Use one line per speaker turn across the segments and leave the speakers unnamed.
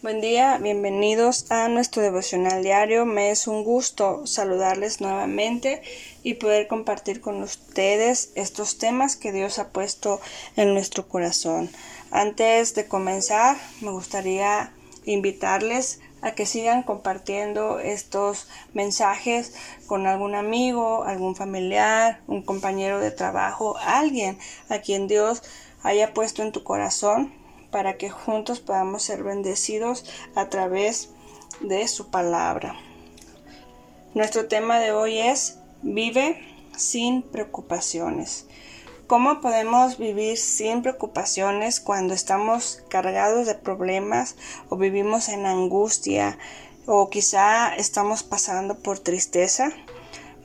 Buen día, bienvenidos a nuestro devocional diario. Me es un gusto saludarles nuevamente y poder compartir con ustedes estos temas que Dios ha puesto en nuestro corazón. Antes de comenzar, me gustaría invitarles a que sigan compartiendo estos mensajes con algún amigo, algún familiar, un compañero de trabajo, alguien a quien Dios haya puesto en tu corazón para que juntos podamos ser bendecidos a través de su palabra. Nuestro tema de hoy es vive sin preocupaciones. ¿Cómo podemos vivir sin preocupaciones cuando estamos cargados de problemas o vivimos en angustia o quizá estamos pasando por tristeza?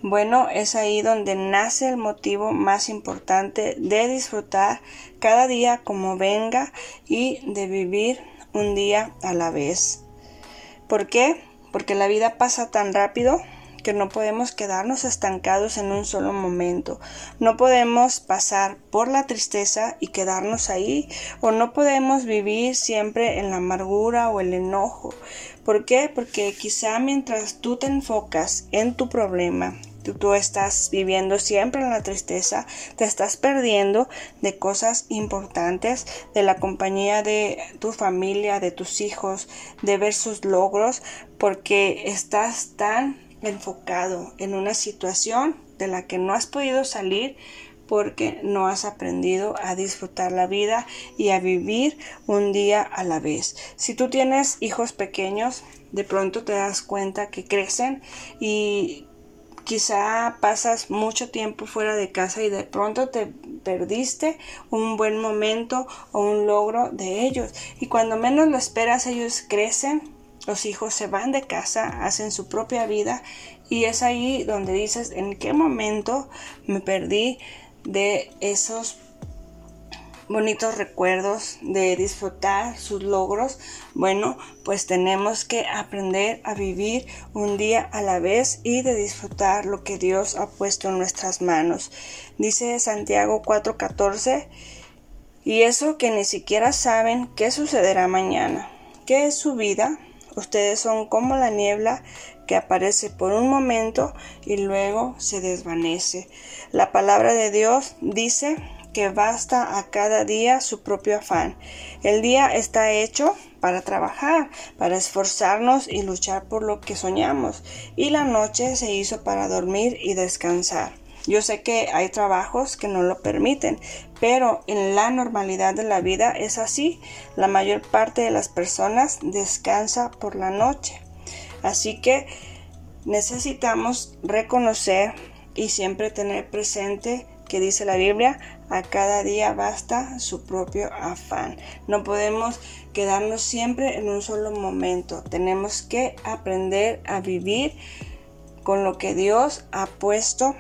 Bueno, es ahí donde nace el motivo más importante de disfrutar cada día como venga y de vivir un día a la vez. ¿Por qué? Porque la vida pasa tan rápido que no podemos quedarnos estancados en un solo momento. No podemos pasar por la tristeza y quedarnos ahí o no podemos vivir siempre en la amargura o el enojo. ¿Por qué? Porque quizá mientras tú te enfocas en tu problema, tú, estás viviendo siempre en la tristeza, te estás perdiendo de cosas importantes, de la compañía de tu familia, de tus hijos, de ver sus logros, porque estás tan enfocado en una situación de la que no has podido salir porque no has aprendido a disfrutar la vida y a vivir un día a la vez. Si tú tienes hijos pequeños, de pronto te das cuenta que crecen y Quizá pasas mucho tiempo fuera de casa y de pronto te perdiste un buen momento o un logro de ellos. Y cuando menos lo esperas, ellos crecen, los hijos se van de casa, hacen su propia vida y es ahí donde dices en qué momento me perdí de esos bonitos recuerdos, de disfrutar sus logros, bueno, pues tenemos que aprender a vivir un día a la vez y de disfrutar lo que Dios ha puesto en nuestras manos. Dice Santiago 4:14, y eso que ni siquiera saben qué sucederá mañana. ¿Qué es su vida? Ustedes son como la niebla que aparece por un momento y luego se desvanece. La palabra de Dios dice que basta a cada día su propio afán. El día está hecho para trabajar, para esforzarnos y luchar por lo que soñamos, y la noche se hizo para dormir y descansar. Yo sé que hay trabajos que no lo permiten, pero en la normalidad de la vida es así. La mayor parte de las personas descansa por la noche. Así que necesitamos reconocer y siempre tener presente que dice la Biblia, a cada día basta su propio afán. No podemos quedarnos siempre en un solo momento. Tenemos que aprender a vivir con lo que Dios ha puesto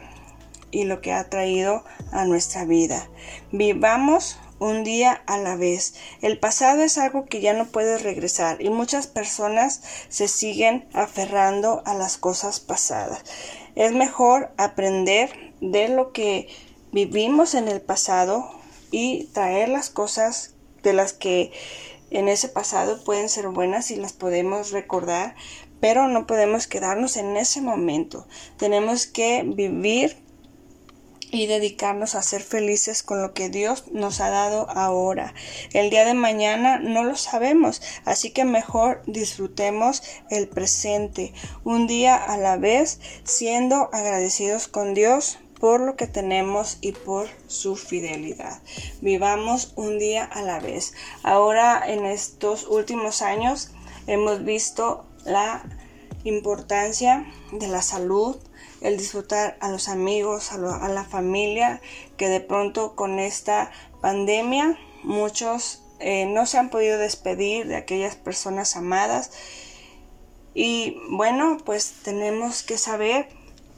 y lo que ha traído a nuestra vida. Vivamos un día a la vez. El pasado es algo que ya no puedes regresar y muchas personas se siguen aferrando a las cosas pasadas. Es mejor aprender de lo que vivimos en el pasado y traer las cosas de las que en ese pasado pueden ser buenas y las podemos recordar, pero no podemos quedarnos en ese momento. Tenemos que vivir y dedicarnos a ser felices con lo que Dios nos ha dado ahora. El día de mañana no lo sabemos, así que mejor disfrutemos el presente, un día a la vez, siendo agradecidos con Dios por lo que tenemos y por su fidelidad. Vivamos un día a la vez. Ahora en estos últimos años hemos visto la importancia de la salud, el disfrutar a los amigos, a, la familia, que de pronto con esta pandemia muchos eh, no se han podido despedir de aquellas personas amadas. Y bueno, pues tenemos que saber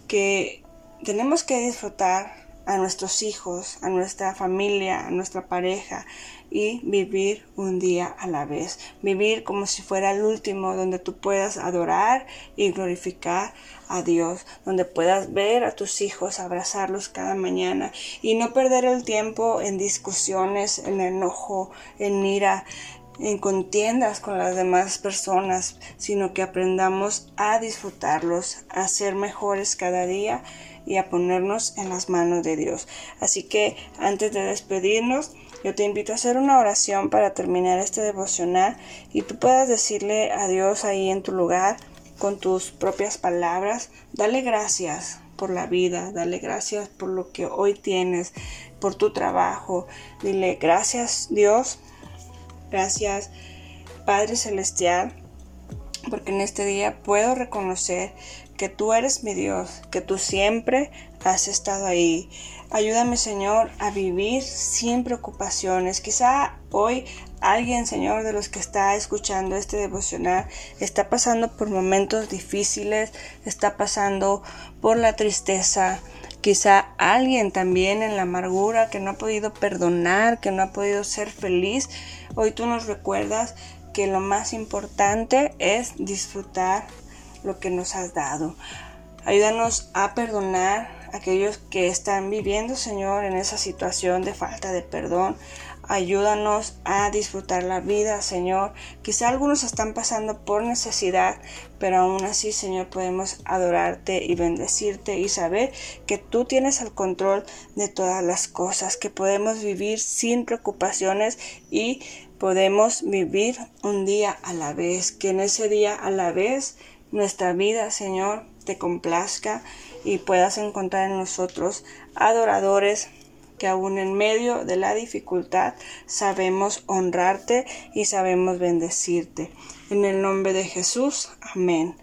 que tenemos que disfrutar a nuestros hijos, a nuestra familia, a nuestra pareja y vivir un día a la vez. Vivir como si fuera el último, donde tú puedas adorar y glorificar a Dios, donde puedas ver a tus hijos, abrazarlos cada mañana y no perder el tiempo en discusiones, en enojo, en ira, en contiendas con las demás personas, sino que aprendamos a disfrutarlos, a ser mejores cada día y a ponernos en las manos de Dios. Así que antes de despedirnos, yo te invito a hacer una oración para terminar este devocional y tú puedas decirle a Dios ahí en tu lugar con tus propias palabras, dale gracias por la vida, dale gracias por lo que hoy tienes, por tu trabajo. Dile gracias Dios Gracias, Padre Celestial, porque en este día puedo reconocer que tú eres mi Dios, que tú siempre has estado ahí. Ayúdame, Señor, a vivir sin preocupaciones. Quizá hoy alguien, Señor, de los que está escuchando este devocional, está pasando por momentos difíciles, está pasando por la tristeza, Quizá alguien también en la amargura que no ha podido perdonar, que no ha podido ser feliz. Hoy tú nos recuerdas que lo más importante es disfrutar lo que nos has dado. Ayúdanos a perdonar a aquellos que están viviendo, Señor, en esa situación de falta de perdón. Ayúdanos a disfrutar la vida, Señor. Quizá algunos están pasando por necesidad, pero aún así, Señor, podemos adorarte y bendecirte y saber que tú tienes el control de todas las cosas, que podemos vivir sin preocupaciones y podemos vivir un día a la vez, que en ese día a la vez nuestra vida, Señor, te complazca y puedas encontrar en nosotros adoradores que aún en medio de la dificultad sabemos honrarte y sabemos bendecirte. En el nombre de Jesús, amén.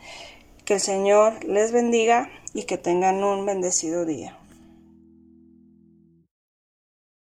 Que el Señor les bendiga y que tengan un bendecido día.